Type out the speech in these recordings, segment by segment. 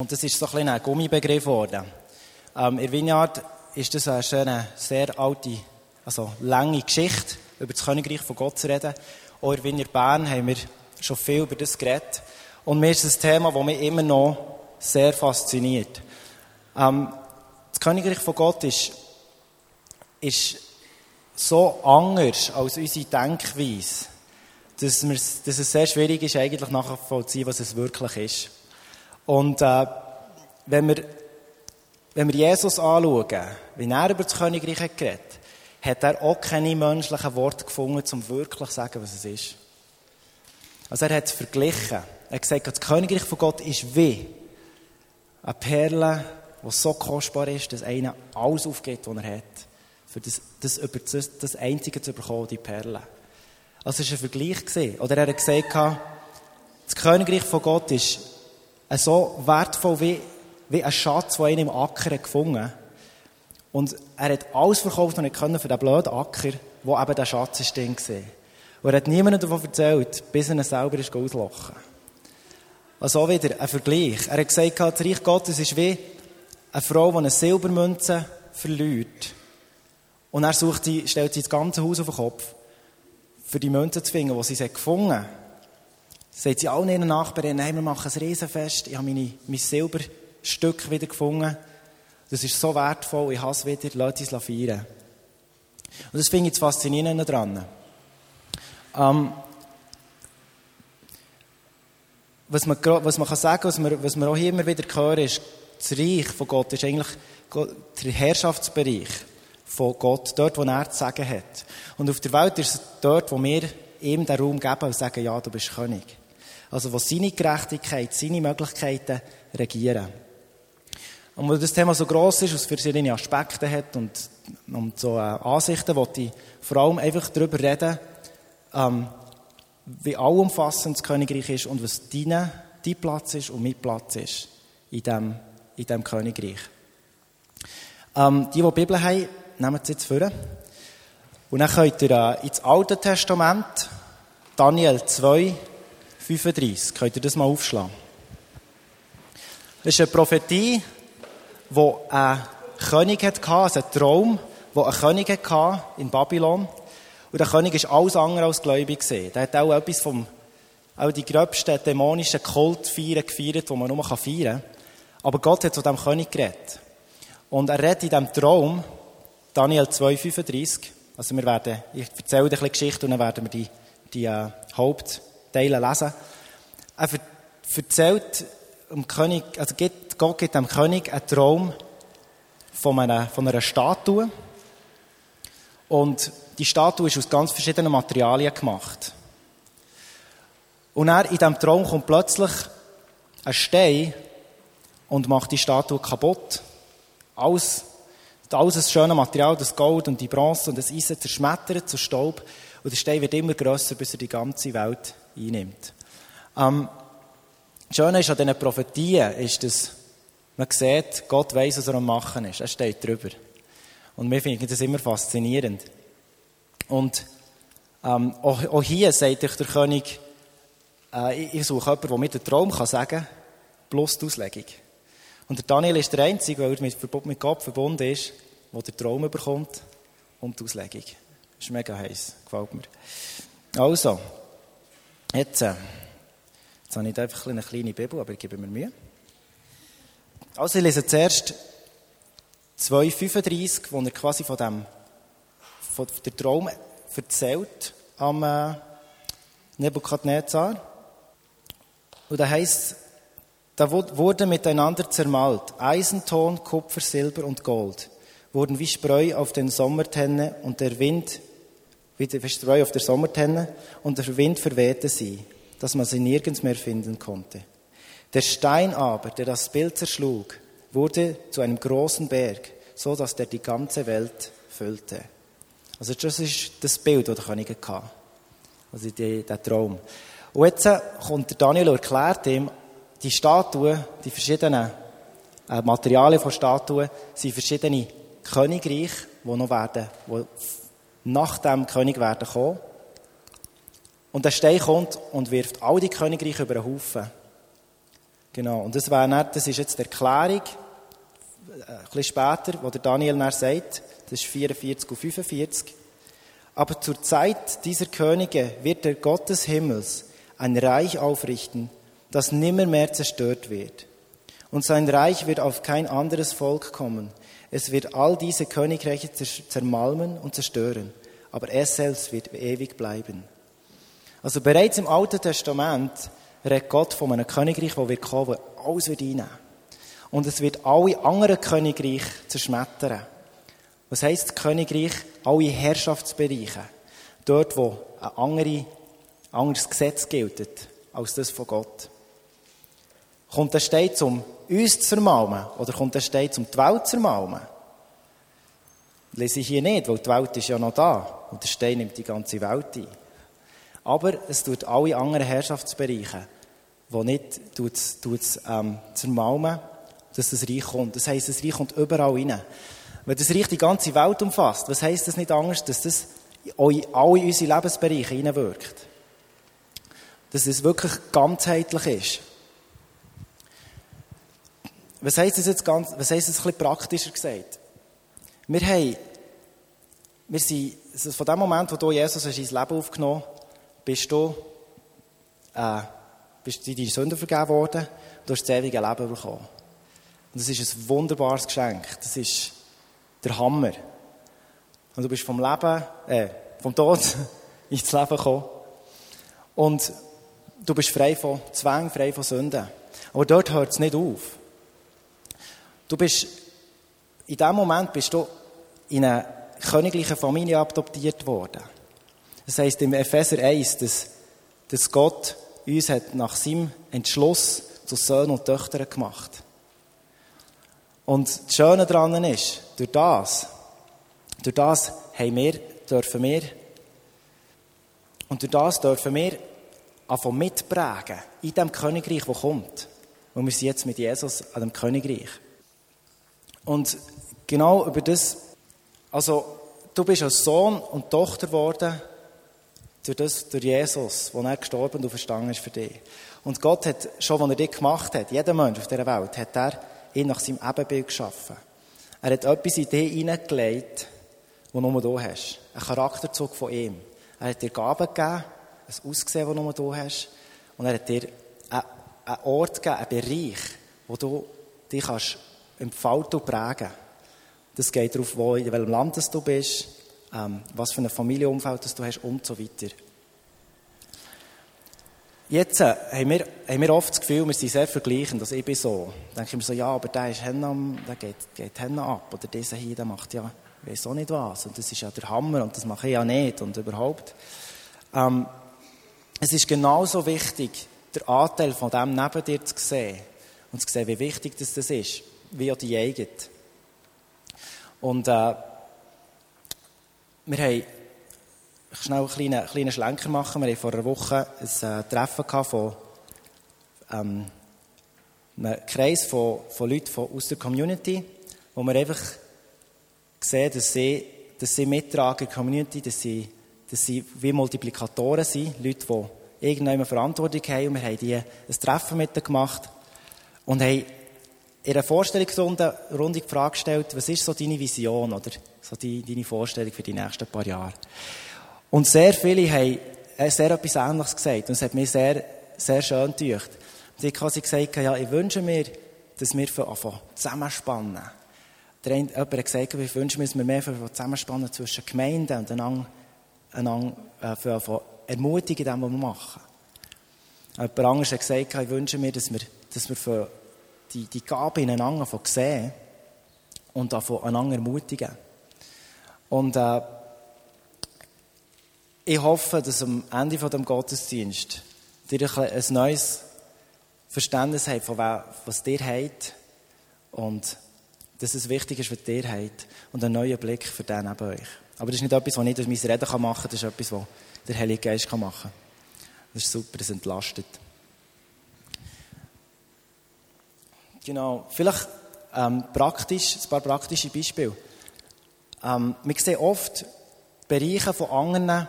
Und das ist so ein bisschen ein Gummibegriff geworden. Ähm, in Vineyard ist das eine schöne, sehr alte, also lange Geschichte, über das Königreich von Gott zu reden. Auch in Vineyard Bern haben wir schon viel über das geredet. Und mir ist das Thema, das mich immer noch sehr fasziniert. Ähm, das Königreich von Gott ist, ist so anders als unsere Denkweise, dass, dass es sehr schwierig ist, eigentlich nachzuvollziehen, was es wirklich ist. Und äh, wenn, wir, wenn wir Jesus anschauen, wie er über das Königreich hat geredet hat er auch keine menschlichen Worte gefunden, um wirklich zu sagen, was es ist. Also er hat es verglichen. Er hat gesagt, das Königreich von Gott ist wie eine Perle, die so kostbar ist, dass einer alles aufgeht, was er hat, für das, das, über das, das Einzige zu bekommen, die Perle. Also es war ein Vergleich. Oder er hat gesagt, das Königreich von Gott ist so wertvoll wie, wie ein Schatz, den einer im Acker gefunden hat. Und er hat alles verkauft, was er konnte für den blöden Acker, wo eben der Schatz ist drin war. Und er hat niemandem davon erzählt, bis er ihn selber ist auslachen. Also wieder ein Vergleich. Er hat gesagt, das Reich Gottes ist wie eine Frau, die eine Silbermünze verliert. Und er sucht die, stellt sie das ganze Haus auf den Kopf, für die Münze zu finden, die sie gefunden hat. Sagt sie allen ihren Nachbarn, nein, wir machen ein Riesenfest, ich habe meine, mein Silberstück wieder gefunden. Das ist so wertvoll, ich habe es wieder, lasst es feiern. Und das finde ich das Faszinierende daran. Ähm, was, man, was man kann sagen, was wir, was wir auch immer wieder hören, ist, das Reich von Gott ist eigentlich der Herrschaftsbereich von Gott, dort, wo er zu sagen hat. Und auf der Welt ist es dort, wo wir ihm den Raum geben und sagen, ja, du bist König. Also, wo seine Gerechtigkeit, seine Möglichkeiten regieren. Und weil das Thema so gross ist, es verschiedene Aspekte hat und, und so äh, Ansichten, wollte ich vor allem einfach darüber reden, ähm, wie allumfassend das Königreich ist und was dein, dein Platz ist und mein Platz ist in diesem in dem Königreich. Ähm, die, die die Bibel haben, nehmen sie jetzt vor. Und dann könnt ihr äh, ins Alte Testament, Daniel 2, 35, könnt ihr das mal aufschlagen. Das ist eine Prophetie, wo ein König hatte, also ein Traum, wo ein König hatte in Babylon. Und der König war alles andere als gläubig. Der hat auch etwas vom, auch die gröbsten dämonischen Kultfeiern gefeiert, die man nur feiern kann. Aber Gott hat zu diesem König geredet. Und er redet in diesem Traum, Daniel 2,35, also wir werden, ich erzähle dir ein bisschen Geschichte und dann werden wir die, die äh, Hauptteile lesen. Er erzählt dem König, also Gott gibt dem König einen Traum von einer, von einer Statue. Und die Statue ist aus ganz verschiedenen Materialien gemacht. Und er in diesem Traum kommt plötzlich ein Stein und macht die Statue kaputt. Alles, alles das schöne Material, das Gold und die Bronze und das Eisen zerschmettert zu Staub. Und der Stein wird immer grösser, bis er die ganze Welt einnimmt. Ähm, das Schöne ist an diesen Prophetien, ist, dass man sieht, Gott weiß, was er am Machen ist. Er steht drüber. Und wir finden das immer faszinierend. Und ähm, auch, auch, hier sagt euch der König, äh, ich suche jemanden, der mir den Traum kann sagen kann, plus die Auslegung. Und der Daniel ist der Einzige, weil er mit, mit Gott verbunden ist, der den Traum bekommt und die Auslegung. Das ist mega heiß, gefällt mir. Also, jetzt, äh, jetzt habe ich einfach eine kleine Bibel, aber ich gebe mir Mühe. Also, ich lese zuerst 2,35, wo er quasi von dem, von der Traum erzählt am äh, Nebukadnezar. Und da heißt da wurde miteinander zermalt. Eisenton, Kupfer, Silber und Gold wurden wie Spreu auf den Sommertenne und der Wind, wie der Spreu auf der Sommertenne und der Wind verwehte sie, dass man sie nirgends mehr finden konnte. Der Stein aber, der das Bild zerschlug, wurde zu einem großen Berg, so dass der die ganze Welt füllte. Also das ist das Bild, das der König hatte. Also die, der Traum. Und jetzt kommt der Daniel und erklärt ihm, die Statuen, die verschiedenen äh, Materialien von Statuen, sind verschiedene Königreiche, die noch werden, die nach dem König werden kommen. Und der Stein kommt und wirft all die Königreiche über den Haufen. Genau, und das, wäre das ist jetzt die Erklärung, äh, ein bisschen später, wo der Daniel dann sagt, das ist 44 und 45. Aber zur Zeit dieser Könige wird der Gott des Himmels ein Reich aufrichten, das nimmer mehr zerstört wird. Und sein Reich wird auf kein anderes Volk kommen. Es wird all diese Königreiche zermalmen und zerstören, aber es selbst wird ewig bleiben. Also bereits im Alten Testament redet Gott von einem Königreich, das wird kommen, das alles wird einnehmen. Und es wird alle anderen Königreiche zerschmettern. Was heisst Königreich? Alle Herrschaftsbereiche. Dort, wo ein andere, anderes Gesetz gilt als das von Gott. Kommt der Stein um uns zu zermalmen oder kommt der Stein um die Welt zu zermalmen? Lese ich hier nicht, weil die Welt ist ja noch da und der Stein nimmt die ganze Welt ein. Aber es tut alle anderen Herrschaftsbereiche, wo nicht tut's, tut's, ähm, zermalmen, dass das Reich kommt. Das heisst, das Reich kommt überall rein. Wenn das Reich die ganze Welt umfasst, was heisst das nicht anders, dass das in alle unsere Lebensbereiche hineinwirkt? Dass es wirklich ganzheitlich ist. Was heisst das jetzt ganz, was heisst das ein bisschen praktischer gesagt? Wir haben, wir sind, also von dem Moment, wo du Jesus hast ins Leben aufgenommen bist du, äh, bist dir deine Sünden vergeben worden, du hast das ewige Leben bekommen. Und das ist ein wunderbares Geschenk. Das ist der Hammer. Und du bist vom Leben, äh, vom Tod ins Leben gekommen. Und du bist frei von Zwang, frei von Sünden. Aber dort hört es nicht auf. Du bist, in dem Moment bist du in eine königliche Familie adoptiert worden. Das heisst im Epheser 1, dass, dass Gott uns hat nach seinem Entschluss zu Söhnen und Töchtern gemacht. Und das Schöne daran ist, durch das, durch das haben wir, dürfen wir, und durch das dürfen wir einfach mitprägen in dem Königreich, das kommt. Und wir sind jetzt mit Jesus an dem Königreich. Und genau über das, also, du bist als Sohn und Tochter geworden, durch das, durch Jesus, wo er gestorben und verstanden ist für dich. Und Gott hat, schon als er dich gemacht hat, jeder Mensch auf dieser Welt, hat er ihn nach seinem Ebenbild geschaffen. Er hat etwas in dich hineingelegt, das nur du hast. Ein Charakterzug von ihm. Er hat dir Gaben gegeben, ein Aussehen, das nur du hast. Und er hat dir einen Ort gegeben, einen Bereich, wo du dich kannst entfalten und prägen Das geht darauf, wo, in welchem Land du bist, ähm, was für ein Familienumfeld du hast und so weiter. Jetzt äh, haben, wir, haben wir oft das Gefühl, wir sind sehr vergleichend. Also ich bin so. Dann denke ich mir so, ja, aber der ist Henna, der geht, geht Henna ab. Oder dieser hier, der macht ja, ich weiß auch nicht was. Und das ist ja der Hammer und das mache ich ja nicht und überhaupt. Ähm, es ist genauso wichtig, den Anteil von dem neben dir zu sehen. Und zu sehen, wie wichtig das ist. Wie auch die eigene. Und, äh, wir haben schnell einen kleinen, kleinen Schlenker machen. Wir hatten vor einer Woche ein äh, Treffen von ähm, einem Kreis von, von Leuten von, aus der Community, wo wir einfach sehen, dass sie, dass sie mittragen in der Community, dass sie, dass sie wie Multiplikatoren sind, Leute, die irgendwann Verantwortung haben. Und wir haben die ein Treffen mit ihnen gemacht und haben in einer Vorstellungsrunde Runde die Frage gestellt, was ist so deine Vision oder so die, deine Vorstellung für die nächsten paar Jahre? Und sehr viele haben sehr etwas Ähnliches gesagt. Und es hat mich sehr, sehr schön gedacht. Und ich habe gesagt, ja, ich wünsche mir, dass wir von Anfang zusammenspannen. Der eine, jemand hat gesagt, ich wünsche mir, dass wir mehr zusammenspannen zwischen Gemeinden und einander, einander äh, ermutigen, dem, was wir machen. Jemand anderes hat gesagt, ich wünsche mir, dass wir, dass wir die, die Gabe ineinander von sehen und davon einander ermutigen. Und äh, ich hoffe, dass am Ende von dem Gottesdienst ihr ein neues Verständnis habt, von was ihr habt und dass es wichtig ist, was ihr habt und einen neuen Blick für den neben euch. Aber das ist nicht etwas, was ich durch mein Reden machen kann, das ist etwas, was der Heilige Geist machen kann. Das ist super, das entlastet. Genau, vielleicht ähm, praktisch, ein paar praktische Beispiele. Ähm, wir sehen oft Bereiche von anderen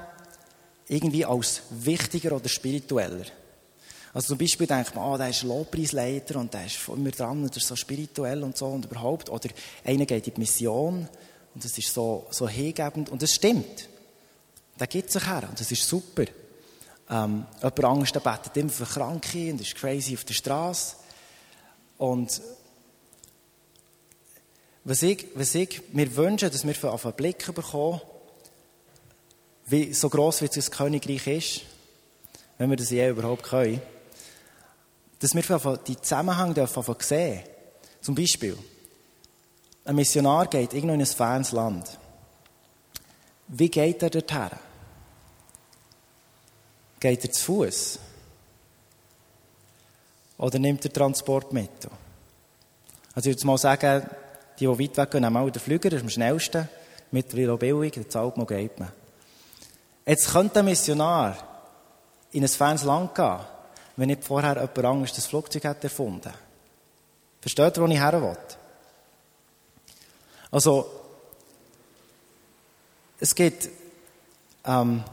irgendwie als wichtiger oder spiritueller. Also zum Beispiel denkt man, oh, der ist Lobpreisleiter und der ist immer dran und ist so spirituell und so und überhaupt. Oder einer geht in die Mission und das ist so, so hingebend und das stimmt. Der gibt sich her und das ist super. Ähm, jemand anderes betet immer für Kranke und ist crazy auf der Straße. Und was ich, was ich mir wünsche, dass wir auf einen Blick bekommen, wie, so gross wie das Königreich ist, wenn wir das je überhaupt können, dass wir die Zusammenhänge davon sehen. Zum Beispiel, ein Missionar geht irgendwo in ein fernes Land. Wie geht er dorthin? Geht er zu Fuß? Oder nimmt er Transport mit? Also ich würde mal sagen, die, die weit weg gehen, nehmen auch den Flüger, das ist am schnellsten. Mittlerweile auch billig, dann zahlt man, geht man. Jetzt könnte ein Missionar in ein fernes Land gehen wenn nicht vorher jemand anderes das Flugzeug hat erfunden. Versteht ihr, wo ich her will? Also, es gibt, ähm,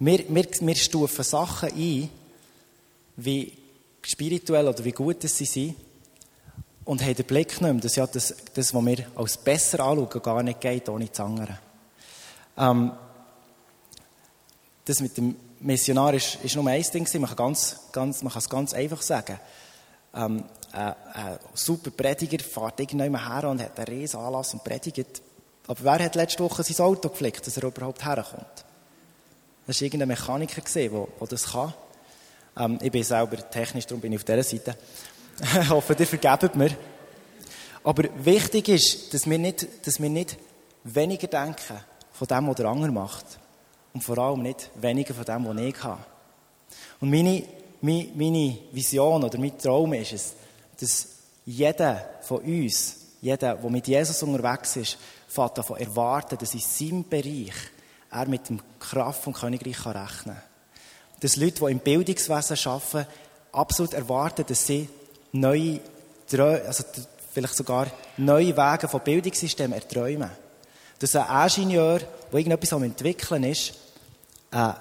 wir, wir, wir stufen Sachen ein, wie spirituell oder wie gut sie sind, und haben den Blick nicht mehr, dass ja das, das, was wir als besser anschauen, gar nicht geht ohne das andere. Ähm, das mit dem Missionar ist, ist nur ein Ding Man kann, ganz, ganz, man kann es ganz einfach sagen. Ähm, ein, ein super Prediger fährt irgendjemand her und hat einen riesen Anlass und predigt. Aber wer hat letzte Woche sein Auto geflickt, dass er überhaupt herkommt? Das war irgendein Mechaniker, der das kann. Ähm, ich bin selber technisch, darum bin ich auf dieser Seite. ich hoffe, ihr vergebt mir. Aber wichtig ist, dass wir nicht, dass wir nicht weniger denken von dem, was der andere macht und vor allem nicht weniger von dem, was ich habe. Und meine, meine, meine Vision oder mein Traum ist es, dass jeder von uns, jeder, der mit Jesus unterwegs ist, fährt davon erwarten, dass in seinem Bereich er mit dem Kraft vom Königreich rechnen kann. Dass Leute, die im Bildungswesen arbeiten, absolut erwarten, dass sie neue, also vielleicht sogar neue Wege von Bildungssystemen erträumen dass ein Ingenieur, der irgendetwas am entwickeln ist, äh,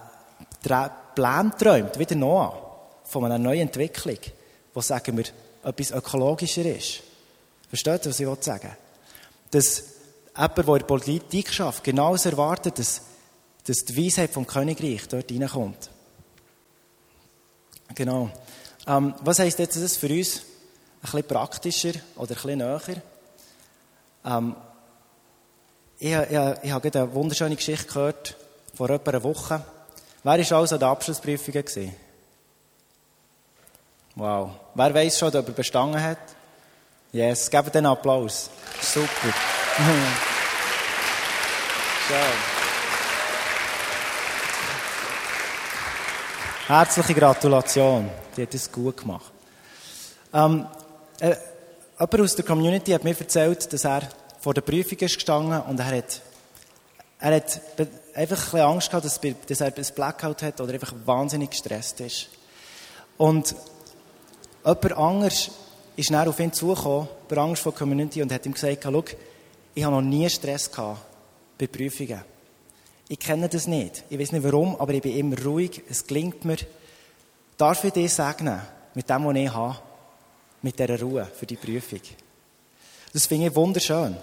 Plan träumt, wieder noch von einer neuen Entwicklung, wo, sagen wir, etwas ökologischer ist. Versteht ihr, was ich sagen Dass jemand, der in der Politik schafft, genauso erwartet, dass, dass die Weisheit vom Königreich dort reinkommt. Genau. Ähm, was heisst jetzt das für uns? Ein bisschen praktischer oder ein bisschen näher? Ähm, ich, ich, ich habe gerade eine wunderschöne Geschichte gehört vor etwa einer Woche. Wer war also an den Abschlussprüfungen? Gewesen? Wow. Wer weiß schon, ob er bestanden hat? Yes, gebt den Applaus. Super. Schön. Herzliche Gratulation. Die hat es gut gemacht. Ähm, äh, jemand aus der Community hat mir erzählt, dass er vor der Prüfung ist gestanden und er hat, er hat einfach ein bisschen Angst gehabt, dass, dass er ein Blackout hat oder einfach wahnsinnig gestresst ist. Und jemand anders ist dann auf ihn zugekommen, bei Angst vor der Community, und hat ihm gesagt, schau, ich habe noch nie Stress gehabt bei Prüfungen. Ich kenne das nicht. Ich weiß nicht warum, aber ich bin immer ruhig. Es gelingt mir. Darf ich dich segnen mit dem, was ich habe? Mit dieser Ruhe für die Prüfung. Das finde ich wunderschön.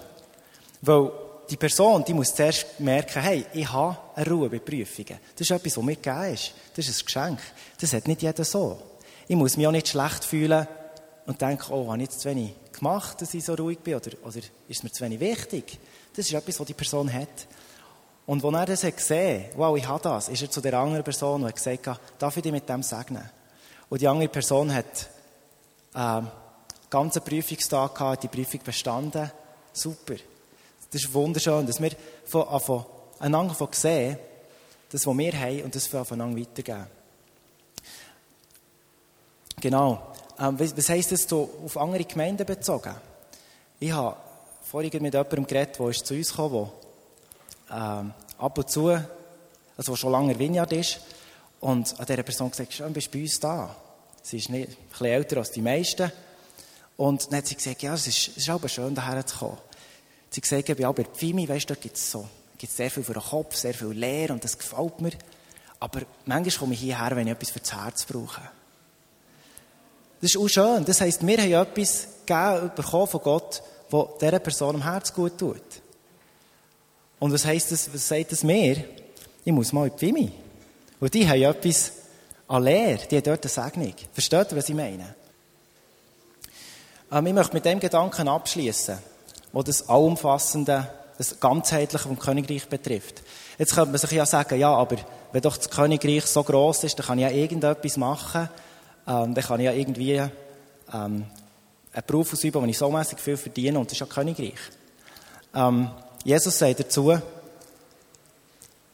Weil die Person, die muss zuerst merken, hey, ich habe eine Ruhe bei Prüfungen. Das ist etwas, was mir gegeben ist. Das ist ein Geschenk. Das hat nicht jeder so. Ich muss mich auch nicht schlecht fühlen und denken, oh, habe ich jetzt zu wenig gemacht, dass ich so ruhig bin? Oder, oder ist mir zu wenig wichtig? Das ist etwas, was die Person hat. Und als er das hat gesehen, wow, ich habe das, ist er zu der anderen Person und hat gesagt, darf ich dich mit dem segnen? Und die andere Person hat äh, ganzen Prüfungstag gehabt, die Prüfung bestanden. Super. Das ist wunderschön, dass wir von, von einander von sehen, das, was wir haben, und das voneinander weitergeben. Genau. Ähm, was, heisst das so auf andere Gemeinden bezogen? Ich habe vorhin mit jemandem geredet, der zu uns kam, der ähm, ab und zu, also schon lange in Vineyard ist, und an dieser Person gesagt, schön, bist du bei uns da. Sie ist nicht, ein bisschen älter als die meisten. Und dann hat sie gesagt, ja, es ist, es ist aber schön, daher zu kommen. Sie gesagt, bei Albert Pfimi, weißt du, dort gibt es so, gibt's sehr viel für den Kopf, sehr viel Lehr und das gefällt mir. Aber manchmal komme ich hierher, wenn ich etwas für das Herz brauche. Das ist auch schön. Das heisst, wir haben etwas gegeben, bekommen von Gott, das dieser Person am Herz gut tut. Und was heisst das, was sagt das mir? Ich muss mal in die Wimi. Und die haben etwas an Lehre, die haben dort eine Segnung. Versteht ihr, was ich meine? Ähm, ich möchte mit dem Gedanken abschließen, wo das allumfassende, das ganzheitliche vom Königreich betrifft. Jetzt könnte man sich ja sagen, ja, aber wenn doch das Königreich so groß ist, dann kann ich ja irgendetwas machen, ähm, dann kann ich ja irgendwie ähm, einen Beruf ausüben, wo ich so mäßig viel verdiene, und das ist ja Königreich. Ähm, Jesus sagt dazu,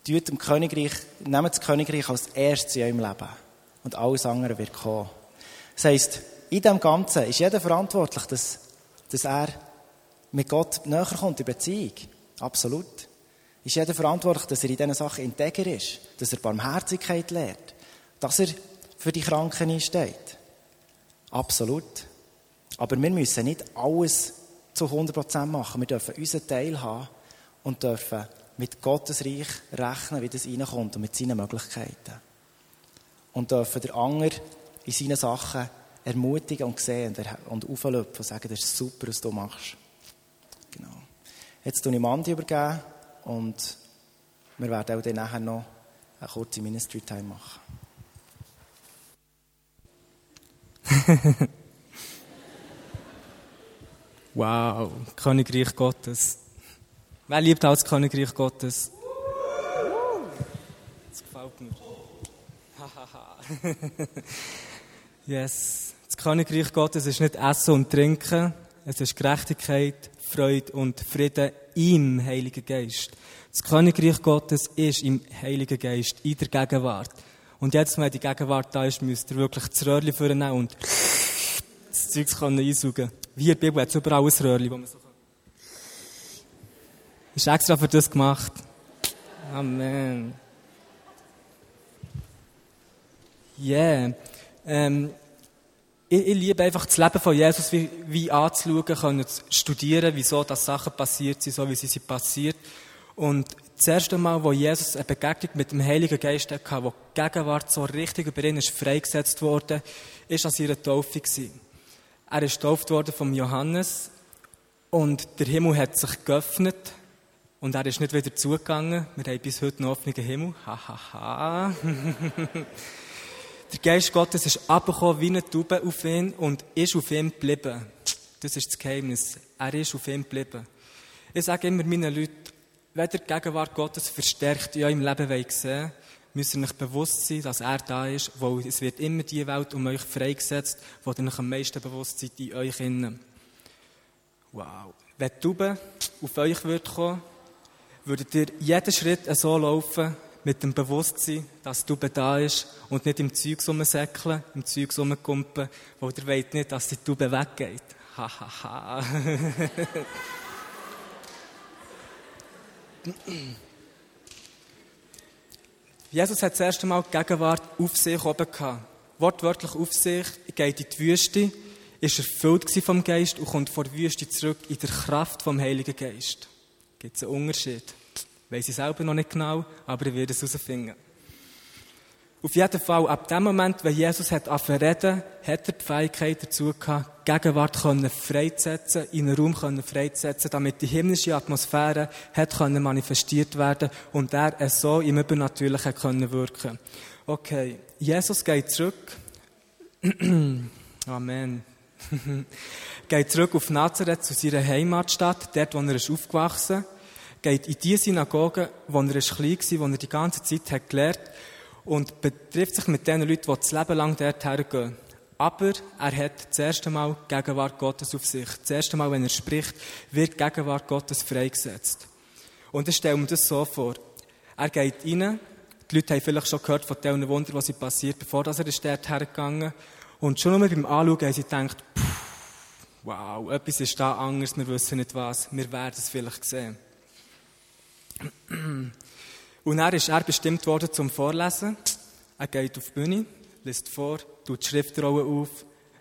tut dem Königreich, nehmt das Königreich als erstes in eurem Leben. Und alles andere wird kommen. Das heisst, in dem Ganzen ist jeder verantwortlich, dass, dass er mit Gott näher kommt in Beziehung. Absolut. Ist jeder verantwortlich, dass er in diesen Sachen integer ist, dass er Barmherzigkeit lehrt, dass er für die Kranken einsteht. Absolut. Aber wir müssen nicht alles zu 100% machen. Wir dürfen unseren Teil haben und dürfen mit Gottes Reich rechnen, wie das reinkommt und mit seinen Möglichkeiten. Und dürfen der Anger in seinen Sachen ermutigen und sehen und auflöpfen und sagen, das ist super, was du machst. Genau. Jetzt tue ich Mandi übergeben und wir werden auch dann nachher noch eine kurze Ministry Time machen. wow, Königreich Gottes. Wer liebt auch das Königreich Gottes? Das gefällt mir. yes. Das Königreich Gottes ist nicht Essen und Trinken, es ist Gerechtigkeit, Freude und Frieden im Heiligen Geist. Das Königreich Gottes ist im Heiligen Geist, in der Gegenwart. Und jetzt, wenn die Gegenwart da ist, müsst ihr wirklich das Röhrchen vornehmen und das Zeug einsaugen. Wie in der Bibel hat es überall ein Röhrchen, wo man so ist extra für das gemacht. Amen. Yeah. Ähm, ich, ich, liebe einfach das Leben von Jesus wie, wie anzuschauen, können zu studieren, wieso das Sachen passiert sind, so wie sie sind passiert. Und das erste Mal, wo Jesus eine Begegnung mit dem Heiligen Geist hatte, wo die Gegenwart so richtig über ihn ist freigesetzt wurde, ist an seiner Taufe gewesen. Er ist getauft worden vom Johannes und der Himmel hat sich geöffnet und er ist nicht wieder zugegangen. Wir haben bis heute einen offenen Himmel. Hahaha. Ha, ha. der Geist Gottes ist abgekommen wie eine Taube auf ihn und ist auf ihm geblieben. Das ist das Geheimnis. Er ist auf ihm geblieben. Ich sage immer meinen Leuten, wenn ihr die Gegenwart Gottes verstärkt in eurem Leben sehen müsst ihr euch bewusst sein, dass er da ist, weil es wird immer die Welt um euch freigesetzt, wo ihr euch am meisten bewusst seid in euch innen. Wow. Wenn die Taube auf euch wird kommen, würdet ihr jeden Schritt so laufen, mit dem Bewusstsein, dass du da ist und nicht im Zeug rumsäckeln, im Zeug rumkumpen, wo ihr wollt nicht, dass die Tube weggeht. Hahaha. Jesus hat das erste Mal die Gegenwart auf sich oben gehabt. Wortwörtlich auf sich, geht in die Wüste, ist erfüllt vom Geist und kommt vor der Wüste zurück in der Kraft vom Heiligen Geist. Gibt es einen Unterschied? Weiß ich selber noch nicht genau, aber ich werde es herausfinden. Auf jeden Fall, ab dem Moment, wenn Jesus hat reden, hat er die Fähigkeit dazu gehabt, Gegenwart können freizusetzen, in einen Raum freizusetzen, damit die himmlische Atmosphäre hat manifestiert werden und er so im Übernatürlichen können wirken. Okay, Jesus geht zurück. Amen. geht zurück auf Nazareth zu seiner Heimatstadt, dort, wo er ist aufgewachsen geht in die Synagoge, wo er klein war, wo er die ganze Zeit hat gelernt und betrifft sich mit den Leuten, die das Leben lang dort hergehen. Aber er hat das erste Mal die Gegenwart Gottes auf sich. Das erste Mal, wenn er spricht, wird die Gegenwart Gottes freigesetzt. Und ich stelle mir das so vor. Er geht rein, die Leute haben vielleicht schon gehört von den Wundern, was passiert, bevor er ist dort hergegangen Und schon nur beim Anschauen haben sie gedacht, wow, etwas ist da anders, wir wissen nicht was, wir werden es vielleicht sehen. Und er ist er bestimmt worden zum Vorlesen. Er geht auf die Bühne, liest vor, tut die Schriftrolle auf,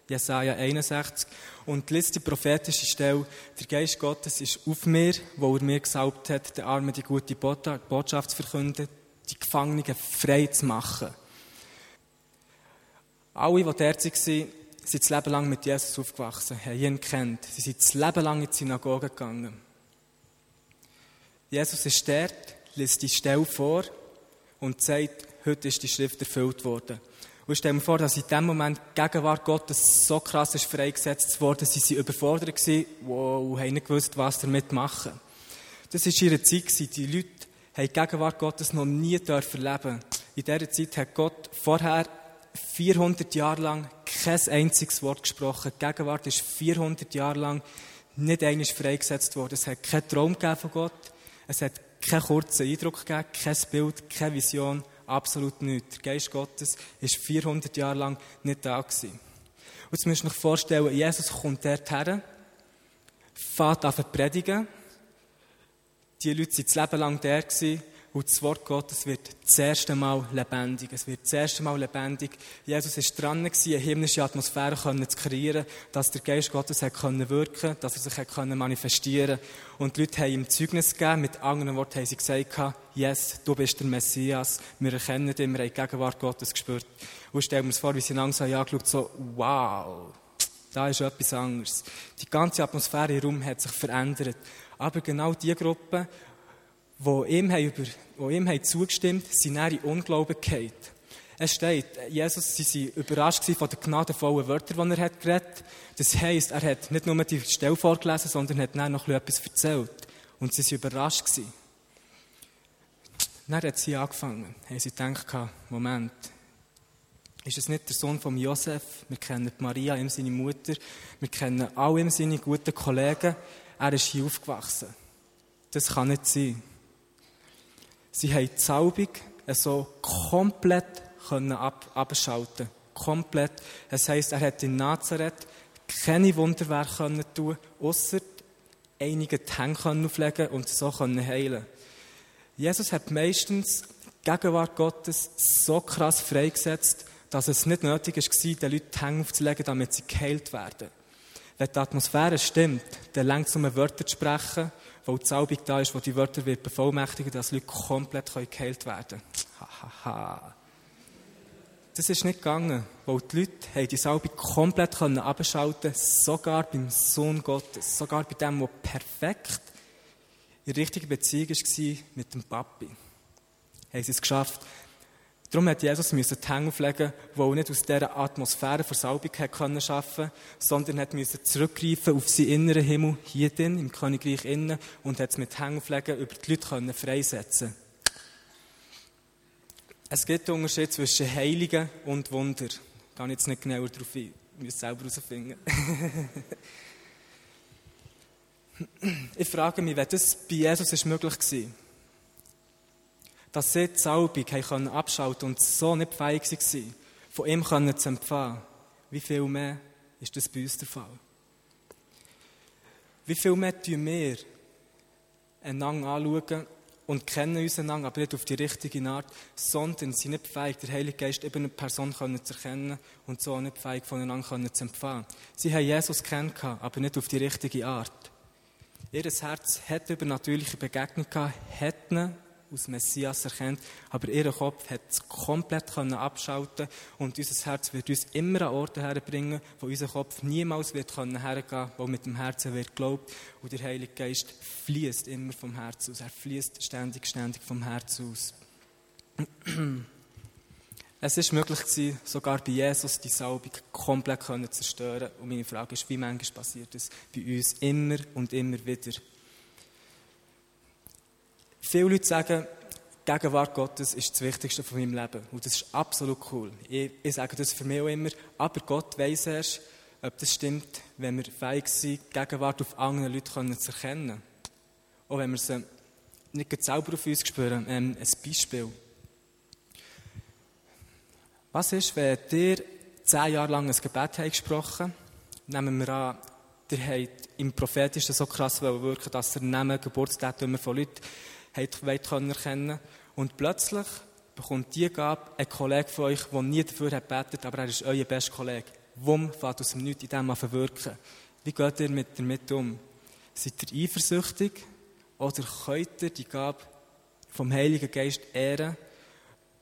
Jesaja 61, und liest die prophetische Stelle, der Geist Gottes ist auf mir, wo er mir gesaubt hat, den Armen die gute Botschaft zu verkünden, die Gefangenen frei zu machen. Alle, die dort waren, sind das Leben lang mit Jesus aufgewachsen, haben ihn kennt. Sie sind das Leben lang in die Synagoge gegangen. Jesus ist dort, liest die Stelle vor und sagt, heute ist die Schrift erfüllt worden. Und stell mir vor, dass in dem Moment die Gegenwart Gottes so krass ist freigesetzt worden, sie waren überfordert gewesen, wow, und haben nicht gewusst, was damit machen. Das war ihre Zeit. Die Leute haben die Gegenwart Gottes noch nie erleben. In dieser Zeit hat Gott vorher 400 Jahre lang kein einziges Wort gesprochen. Die Gegenwart ist 400 Jahre lang nicht einmal freigesetzt worden. Es hat keinen Traum gegeben von Gott. Es hat keinen kurzen Eindruck gegeben, kein Bild, keine Vision, absolut nichts. Der Geist Gottes ist 400 Jahre lang nicht da gewesen. Und jetzt müsst ihr euch vorstellen, Jesus kommt dort her, fährt an predigen. Die Leute waren das Leben lang da gewesen. Und das Wort Gottes wird das erste Mal lebendig. Es wird das erste Mal lebendig. Jesus war dran, eine himmlische Atmosphäre zu kreieren, dass der Geist Gottes wirken konnte, dass er sich manifestieren konnte. Und die Leute haben ihm Zeugnis gegeben. Mit anderen Worten haben sie gesagt, yes, du bist der Messias. Wir erkennen dich, wir haben die Gegenwart Gottes gespürt. Und stellen wir uns vor, wie sie langsam angeschaut so, wow, da ist etwas anderes. Die ganze Atmosphäre im Raum hat sich verändert. Aber genau die Gruppe, die ihm, über, die ihm zugestimmt haben, sind in Unglauben gefallen. Es steht, Jesus, sie waren überrascht von den gnadenvollen Wörtern, die er hat geredet Das heisst, er hat nicht nur die Stelle vorgelesen, sondern hat dann noch etwas erzählt. Und sie waren überrascht. Dann hat sie angefangen. Haben sie gedacht, Moment, ist es nicht der Sohn von Josef? Wir kennen Maria, ihm seine Mutter. Wir kennen alle ihm seine guten Kollegen. Er ist hier aufgewachsen. Das kann nicht sein. Sie haben die Salbung so komplett ab, abschalten Komplett. Das heisst, er hat in Nazareth keine Wunderwerke können außer einige die Hände auflegen und so können heilen. Jesus hat meistens die Gegenwart Gottes so krass freigesetzt, dass es nicht nötig war, den Leuten die Hände aufzulegen, damit sie geheilt werden. Wenn die Atmosphäre stimmt, dann längt es um Wörter zu sprechen wo die Salbung da ist, wo die Wörter wird bevollmächtigen, dass Leute komplett geheilt werden können. Ha, Das ist nicht gegangen, weil die Leute die Salbung komplett abschalten sogar beim Sohn Gottes, sogar bei dem, der perfekt in richtiger Beziehung war mit dem Papi. Haben sie es geschafft, Darum hat Jesus die Hänge auflegen, wo er nicht aus dieser Atmosphäre der Salbung arbeiten konnte, sondern hat zurückgreifen auf seinen inneren Himmel, hier drin, im Königreich innen, und hat es mit Hängen auflegen über die Leute freisetzen Es gibt einen Unterschied zwischen Heiligen und Wunder. Ich gehe jetzt nicht genauer darauf ein. Ich muss es selber herausfinden. ich frage mich, wenn das bei Jesus möglich war, dass sie die Salbung haben abschalten und so nicht fähig waren, von ihm zu empfangen. Wie viel mehr ist das bei uns der Fall? Wie viel mehr tun wir einander anschauen und kennen uns einander, aber nicht auf die richtige Art, sondern sind nicht fähig, der Heilige Geist eben eine Person zu erkennen und so nicht fähig, voneinander zu empfangen. Sie haben Jesus kennengelernt, aber nicht auf die richtige Art. Ihr Herz hat übernatürliche Begegnungen gehabt, hat als Messias erkennt, aber ihr Kopf hat es komplett abschalten und unser Herz wird uns immer an Orte herbringen, wo unser Kopf niemals wird hergehen wo mit dem Herzen wird glaubt und der Heilige Geist fließt immer vom Herzen aus. Er fließt ständig, ständig vom Herzen aus. Es ist möglich gewesen, sogar bei Jesus die Salbung komplett zu zerstören. Und meine Frage ist, wie manchmal passiert das bei uns immer und immer wieder? Viele Leute sagen, die Gegenwart Gottes ist das Wichtigste von meinem Leben. Und das ist absolut cool. Ich, ich sage das für mich auch immer. Aber Gott weiss erst, ob das stimmt, wenn wir fähig sind, die Gegenwart auf anderen Leute zu erkennen. Auch wenn wir sie nicht selber auf uns spüren. Ähm, ein Beispiel. Was ist, wenn dir zehn Jahre lang ein Gebet habt gesprochen Nehmen wir an, ihr habt im Prophetischen so krass wirken, dass ihr Namen, Geburtsdatum von Leuten erkennen Und plötzlich bekommt die Gabe ein Kollege von euch, der nie dafür hat betet, aber er ist euer bester Kollege. Wum fängt aus dem Nichts in dem an verwirken. Wie geht ihr mit damit um? Seid ihr eifersüchtig oder könnt ihr die Gabe vom Heiligen Geist ehren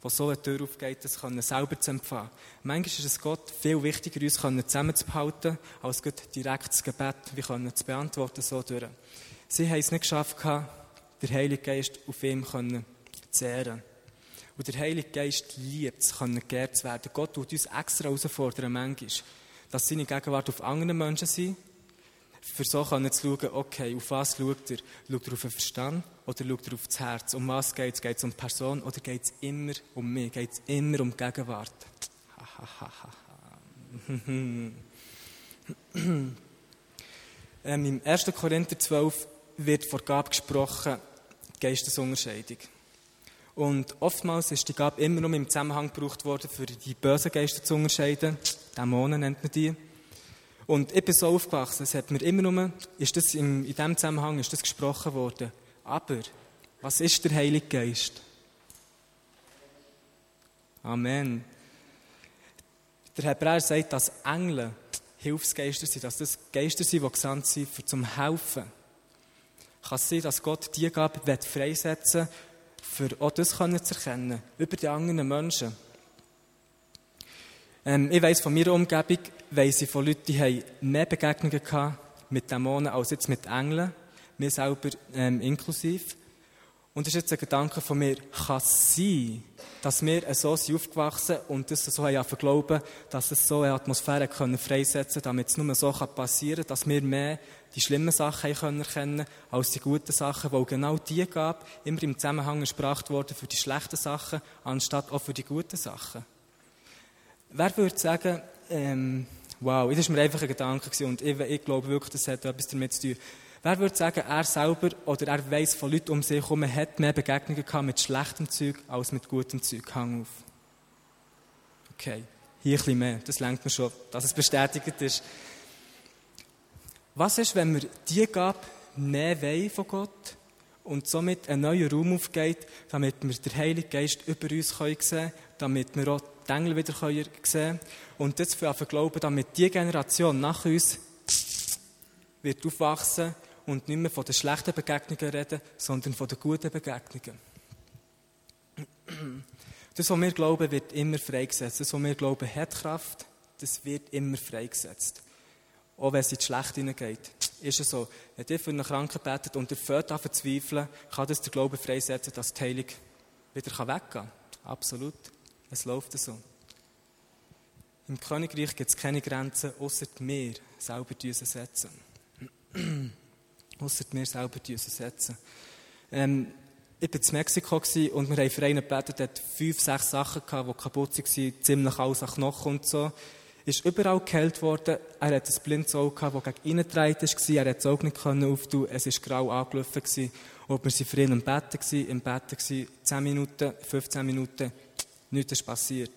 wo so eine Tür aufgeht, das können selber zu empfangen. Manchmal ist es Gott viel wichtiger, uns zusammenzuhalten, als Gott direkt das Gebet wie können zu beantworten, so durch. Sie haben es nicht geschafft, der Heilige Geist auf ihm zu zehren. Und der Heilige Geist liebt es, geehrt zu werden. Gott tut uns extra herausfordern, manchmal, dass seine Gegenwart auf anderen Menschen sind, für so können zu schauen, okay, auf was schaut er? Schaut er auf den Verstand oder schaut er auf das Herz? Um was geht es? Geht es um die Person oder geht es immer um mich? Geht es immer um die Gegenwart? ähm, Im 1. Korinther 12 wird vor Gabe gesprochen, Geistesunterscheidung. Und oftmals ist die Gabe immer nur im Zusammenhang gebraucht worden, für die bösen Geister zu unterscheiden. Dämonen nennt man die. Und ich bin so aufgewachsen, es hat mir immer nur, ist das in, in diesem Zusammenhang ist das gesprochen worden. Aber, was ist der Heilige Geist? Amen. Der Hebräer sagt, dass Engel Hilfsgeister sind, dass das Geister sind, die gesandt sind, für zum Helfen. Kann es sein, dass Gott die Gabe freisetzen will, für auch das zu erkennen, über die anderen Menschen. Ähm, ich weiss von meiner Umgebung, weiss ich von Leuten, die haben mehr Begegnungen gehabt mit Dämonen als jetzt mit Engeln. Mir selber ähm, inklusiv. Und das ist jetzt ein Gedanke von mir, kann es sein, dass wir so sind aufgewachsen und das so haben glauben, dass es so eine Atmosphäre können freisetzen damit es nur so passieren kann, dass wir mehr die schlimmen Sachen können erkennen als die guten Sachen, weil genau die gab immer im Zusammenhang gebracht worden für die schlechten Sachen, anstatt auch für die guten Sachen. Wer würde sagen, ähm, wow, das war mir einfach ein Gedanke und ich, ich glaube wirklich, das hat etwas damit zu tun. Wer würde sagen, er selber oder er weiß von Leuten um sich herum, hat mehr Begegnungen gehabt mit schlechtem Zeug als mit gutem Zeug? Hang auf. Okay, hier ein bisschen mehr. Das lenkt mir schon, dass es bestätigt ist. Was ist, wenn wir die Gabe mehr wollen von Gott und somit ein neuer Raum aufgeht, damit wir den Heiligen Geist über uns sehen können, damit wir auch die Engel wieder sehen können. Und jetzt für glauben, damit die Generation nach uns wird aufwachsen und nicht mehr von den schlechten Begegnungen reden, sondern von den guten Begegnungen. Das, was wir glauben, wird immer freigesetzt. Das, was wir glauben, hat Kraft, das wird immer freigesetzt. Auch wenn es in die Schlecht hineingeht. Ist es so. Wenn ihr für einen Kranken betet und ihr fährt an verzweifeln, kann das der Glaube freisetzen, dass die Heilung wieder weggehen kann. Absolut. Es läuft so. Im Königreich gibt es keine Grenzen, außer wir selber diese setzen. Außer wir selber diese setzen. Ähm, ich war in Mexiko und wir haben für einen gebetet, der fünf, sechs Sachen gehabt, die kaputt waren, ziemlich alles an Knochen und so. Ist überall geheilt worden. Er hat ein blindes Auge gehabt, das gegen ihn gedreht war. Er hat das Auge nicht auftun Es war grau angelaufen. Und wir waren für ihn im Bett, im Bett, 10 Minuten, 15 Minuten, nichts ist passiert.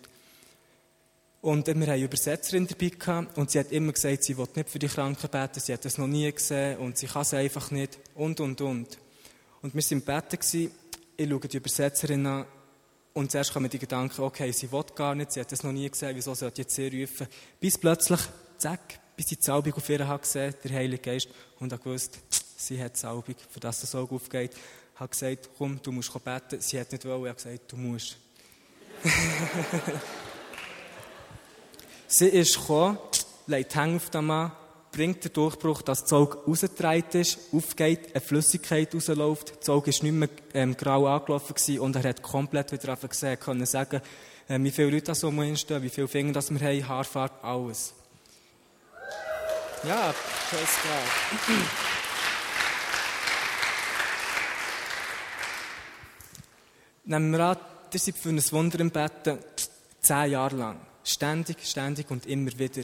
Und wir haben eine Übersetzerin dabei gehabt, und sie hat immer gesagt, sie will nicht für die Kranken beten, sie hat das noch nie gesehen und sie kann es einfach nicht und, und, und. Und wir waren im Bett, ich schaue die Übersetzerin an und zuerst kommen die Gedanken, okay, sie will gar nicht, sie hat das noch nie gesehen, wieso sollte jetzt sie rufen? Bis plötzlich, zack, bis sie die Salbung auf ihr hat gesehen, der Heilige Geist, und hat gewusst, sie hat die Salbung, für das das Auge aufgeht, hat gesagt, komm, du musst beten. Sie hat nicht wollen, er hat gesagt, du musst. Sie ist gekommen, legt die Hände auf den Mann, bringt den Durchbruch, dass das Auge rausgetragen ist, aufgeht, eine Flüssigkeit rausläuft, das Auge war nicht mehr ähm, grau angelaufen gewesen, und er hat komplett wieder gesehen, können sagen, äh, wie viele Leute da um uns stehen, wie viele Finger das wir haben, Haarfarbe, alles. Ja, praise God. Nehmen wir an, ihr seid für ein Wunder im Betten zehn Jahre lang. Ständig, ständig und immer wieder.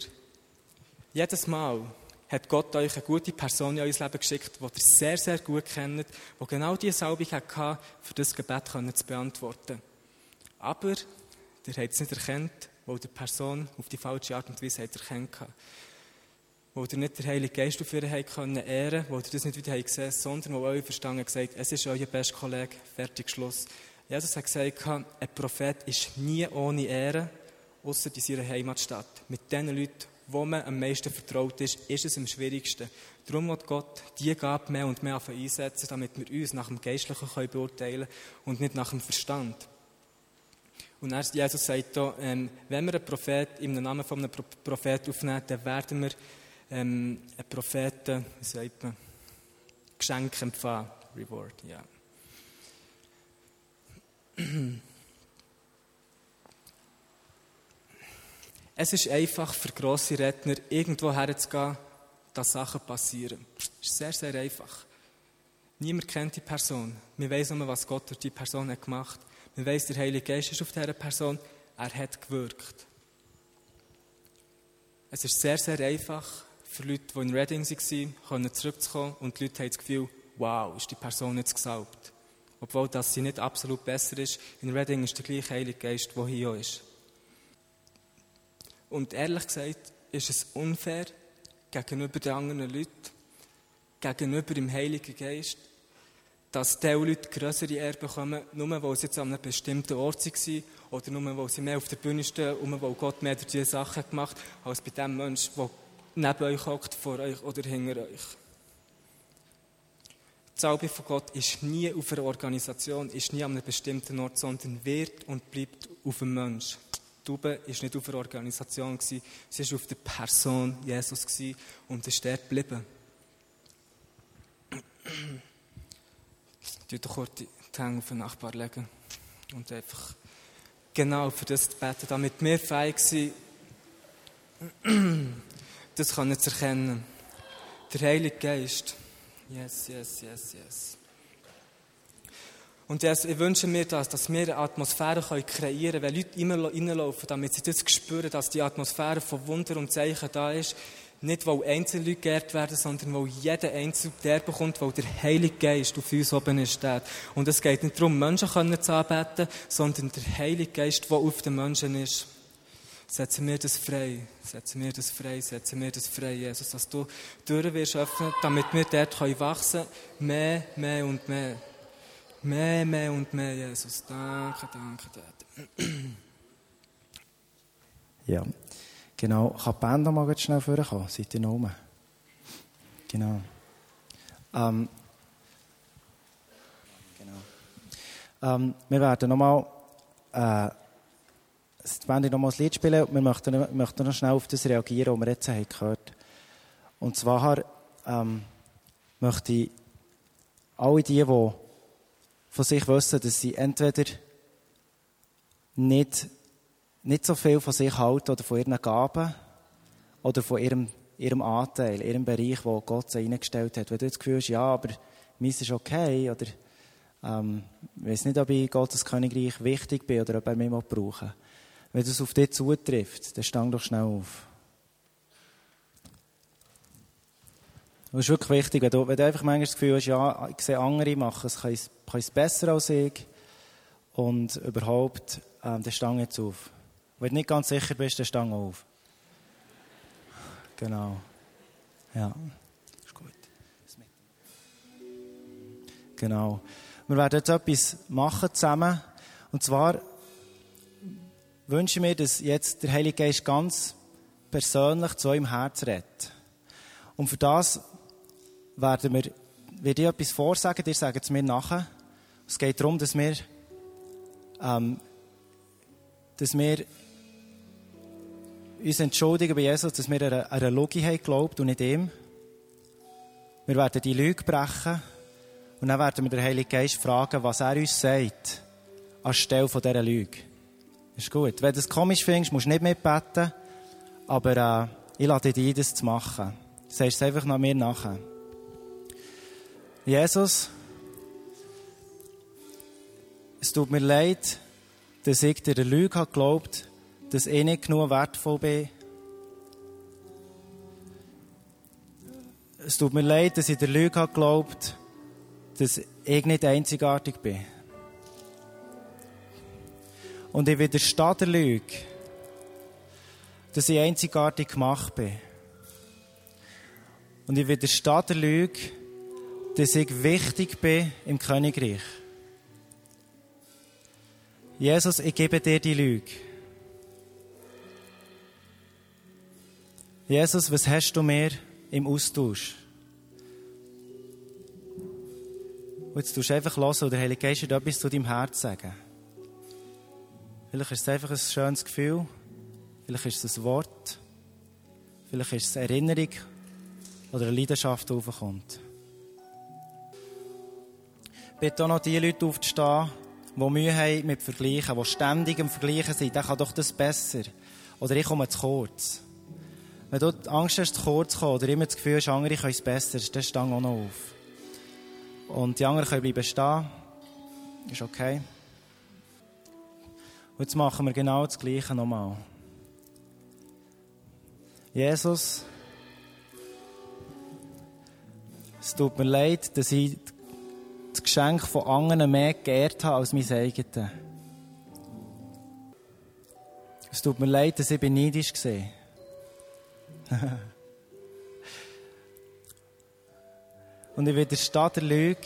Jedes Mal hat Gott euch eine gute Person in euer Leben geschickt, die ihr sehr, sehr gut kennt, die genau diese Salbung hatte, für das Gebet zu beantworten. Aber ihr habt es nicht erkannt, weil die Person auf die falsche Art und Weise erkannt hat. Wo ihr nicht den Heiligen Geist auf ihr ehren können, wo ihr das nicht wieder gesehen habt, sondern wo euer Verstand gesagt es ist euer bester Kollege, fertig, Schluss. Jesus hat gesagt, ein Prophet ist nie ohne Ehre, außer in seiner Heimatstadt. Mit den Leuten, wo man am meisten vertraut ist, ist es am schwierigsten. Darum wird Gott die Gabe mehr und mehr einsetzen, damit wir uns nach dem Geistlichen beurteilen können und nicht nach dem Verstand. Und er, Jesus sagt hier, ähm, wenn wir einen Prophet im Namen von einem Prophet aufnehmen, dann werden wir ähm, einen Propheten, wie sagt man, Geschenk empfangen. Reward, ja. Es ist einfach für grosse Redner, irgendwo herzugehen, dass Sachen passieren. Es ist sehr, sehr einfach. Niemand kennt die Person. Wir wissen nur, was Gott durch die Person hat gemacht. Wir wissen, der Heilige Geist ist auf dieser Person. Er hat gewirkt. Es ist sehr, sehr einfach für Leute, die in Reading waren, zurückzukommen und die Leute haben das Gefühl, wow, ist die Person jetzt gesalbt. Obwohl dass sie nicht absolut besser ist. In Reading ist der gleiche Heilige Geist, der hier ist. Und ehrlich gesagt ist es unfair gegenüber den anderen Leuten, gegenüber dem Heiligen Geist, dass diese Leute größere Ehre bekommen, nur weil sie jetzt an einem bestimmten Ort waren oder nur weil sie mehr auf der Bühne stehen und weil Gott mehr diese Sachen gemacht hat, als bei dem Menschen, der neben euch hockt, vor euch oder hinter euch. Die Salbe von Gott ist nie auf einer Organisation, ist nie an einem bestimmten Ort, sondern wird und bleibt auf einem Menschen. Tube war nicht auf einer Organisation, sie war auf der Person Jesus und ist dort geblieben. Ich doch kurz die Hände auf den Nachbar legen und einfach genau für das beten, damit wir fähig sind, das zu erkennen. Der Heilige Geist. Yes, yes, yes, yes. Und ich wünsche mir das, dass wir eine Atmosphäre kreieren können, wenn Leute reinlaufen, damit sie das spüren, dass die Atmosphäre von Wunder und Zeichen da ist. Nicht, weil einzelne Leute geehrt werden, sondern weil jeder Einzelne der bekommt, weil der Heilige Geist auf uns oben steht. Und es geht nicht darum, Menschen zu anbeten, sondern der Heilige Geist, der auf den Menschen ist. Setzen wir das frei. Setzen wir das frei. Setzen wir das frei, Jesus. Dass du Türen wirst öffnen, damit wir dort wachsen können. Mehr, mehr und mehr. Mehr, mehr und mehr, Jesus. Danke, danke, danke. Ja, genau. Kann die Band noch mal schnell vorkommen? Seid ihr noch oben? Genau. Ähm, genau. Ähm, wir werden noch mal, äh, die Band noch mal ein Lied spielen und wir möchten, wir möchten noch schnell auf das reagieren, was wir jetzt haben gehört Und zwar ähm, möchte ich alle die, die von sich wissen, dass sie entweder nicht, nicht so viel von sich halten oder von ihren Gaben oder von ihrem, ihrem Anteil, ihrem Bereich, wo Gott sie eingestellt hat. Wenn du das Gefühl hast, ja, aber meins ist okay oder ähm, ich weiß nicht, ob ich Gottes Königreich wichtig bin oder ob er mich mal brauchen Wenn das auf dich zutrifft, dann stang doch schnell auf. Das ist wirklich wichtig, wenn du, wenn du einfach manchmal das Gefühl hast, ja, ich sehe andere machen es, kann es besser als ich und überhaupt, ähm, dann stang jetzt auf. Wenn du nicht ganz sicher bist, dann stang auf. Genau. Ja, ist gut. Genau. Wir werden jetzt etwas machen zusammen. Und zwar wünsche ich mir, dass jetzt der Heilige Geist ganz persönlich zu eurem Herz redet. Und für das werden wir, werde ich etwas vorsagen, ihr sagt es mir nachher. Es geht darum, dass wir, ähm, dass wir uns entschuldigen bei Jesus, dass wir einer, einer Logik haben geglaubt und nicht ihm. Wir werden die Lüge brechen und dann werden wir den Heiligen Geist fragen, was er uns sagt, anstelle von dieser Lüge. Ist gut. Wenn du es komisch findest, musst du nicht mitbeten, aber äh, ich lade dich ein, das zu machen. Sagst es einfach nach mir nachher. Jesus, es tut mir leid, dass ich dir Lüge habe geglaubt, dass ich nicht genug wertvoll bin. Es tut mir leid, dass ich der Lüge habe geglaubt, dass ich nicht einzigartig bin. Und ich widerstehe der Lüge, dass ich einzigartig gemacht bin. Und ich widerstehe der Lüge, dass ich wichtig bin im Königreich. Jesus, ich gebe dir die Lüge. Jesus, was hast du mir im Austausch? Und jetzt tust du einfach hören und der Heilige Geist wird etwas zu deinem Herz sagen. Vielleicht ist es einfach ein schönes Gefühl. Vielleicht ist es ein Wort. Vielleicht ist es eine Erinnerung oder eine Leidenschaft, die aufkommt. Bitte auch noch die Leute aufzustehen, die Mühe haben mit Vergleichen, die ständig im Vergleichen sind. Der kann doch das besser. Oder ich komme zu kurz. Wenn du Angst hast, zu kurz zu kommen, oder immer das Gefühl hast, andere können es besser, dann steh auch noch auf. Und die anderen können bleiben stehen. Ist okay. Und jetzt machen wir genau das Gleiche nochmal. Jesus, es tut mir leid, dass ich das Geschenk von anderen mehr geehrt habe als mein eigenes. Es tut mir leid, dass ich neidisch war. Und ich widerstehe der Lüge,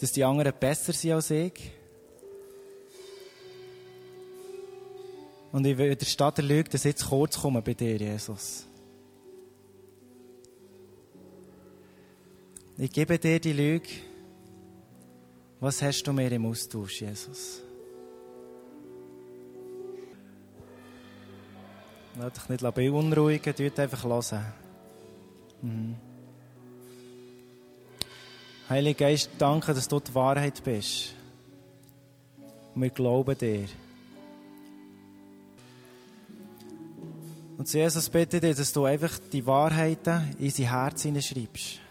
dass die anderen besser sind als ich. Und ich widerstehe der Lüge, dass ich jetzt kurz komme bei dir, Jesus. Ich gebe dir die Lüge. Was hast du mir im Austausch, Jesus? Lass dich nicht beunruhigen, tu einfach hören. Mhm. Heiliger Geist, danke, dass du die Wahrheit bist. Wir glauben dir. Und Jesus bitte dich, dass du einfach die Wahrheiten in sein Herz hineinschreibst.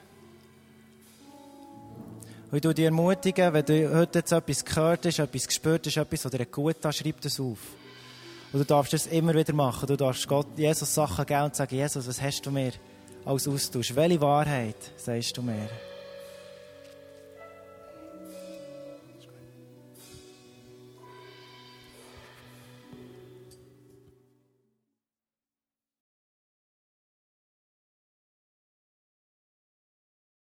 Und ich dich ermutigen, wenn du heute jetzt etwas gehört hast, etwas gespürt hast, etwas, was dir gut hat, schreib das auf. Und du darfst das immer wieder machen. Du darfst Gott, Jesus Sachen geben und sagen, Jesus, was hast du mir als Austausch? Welche Wahrheit sagst du mir?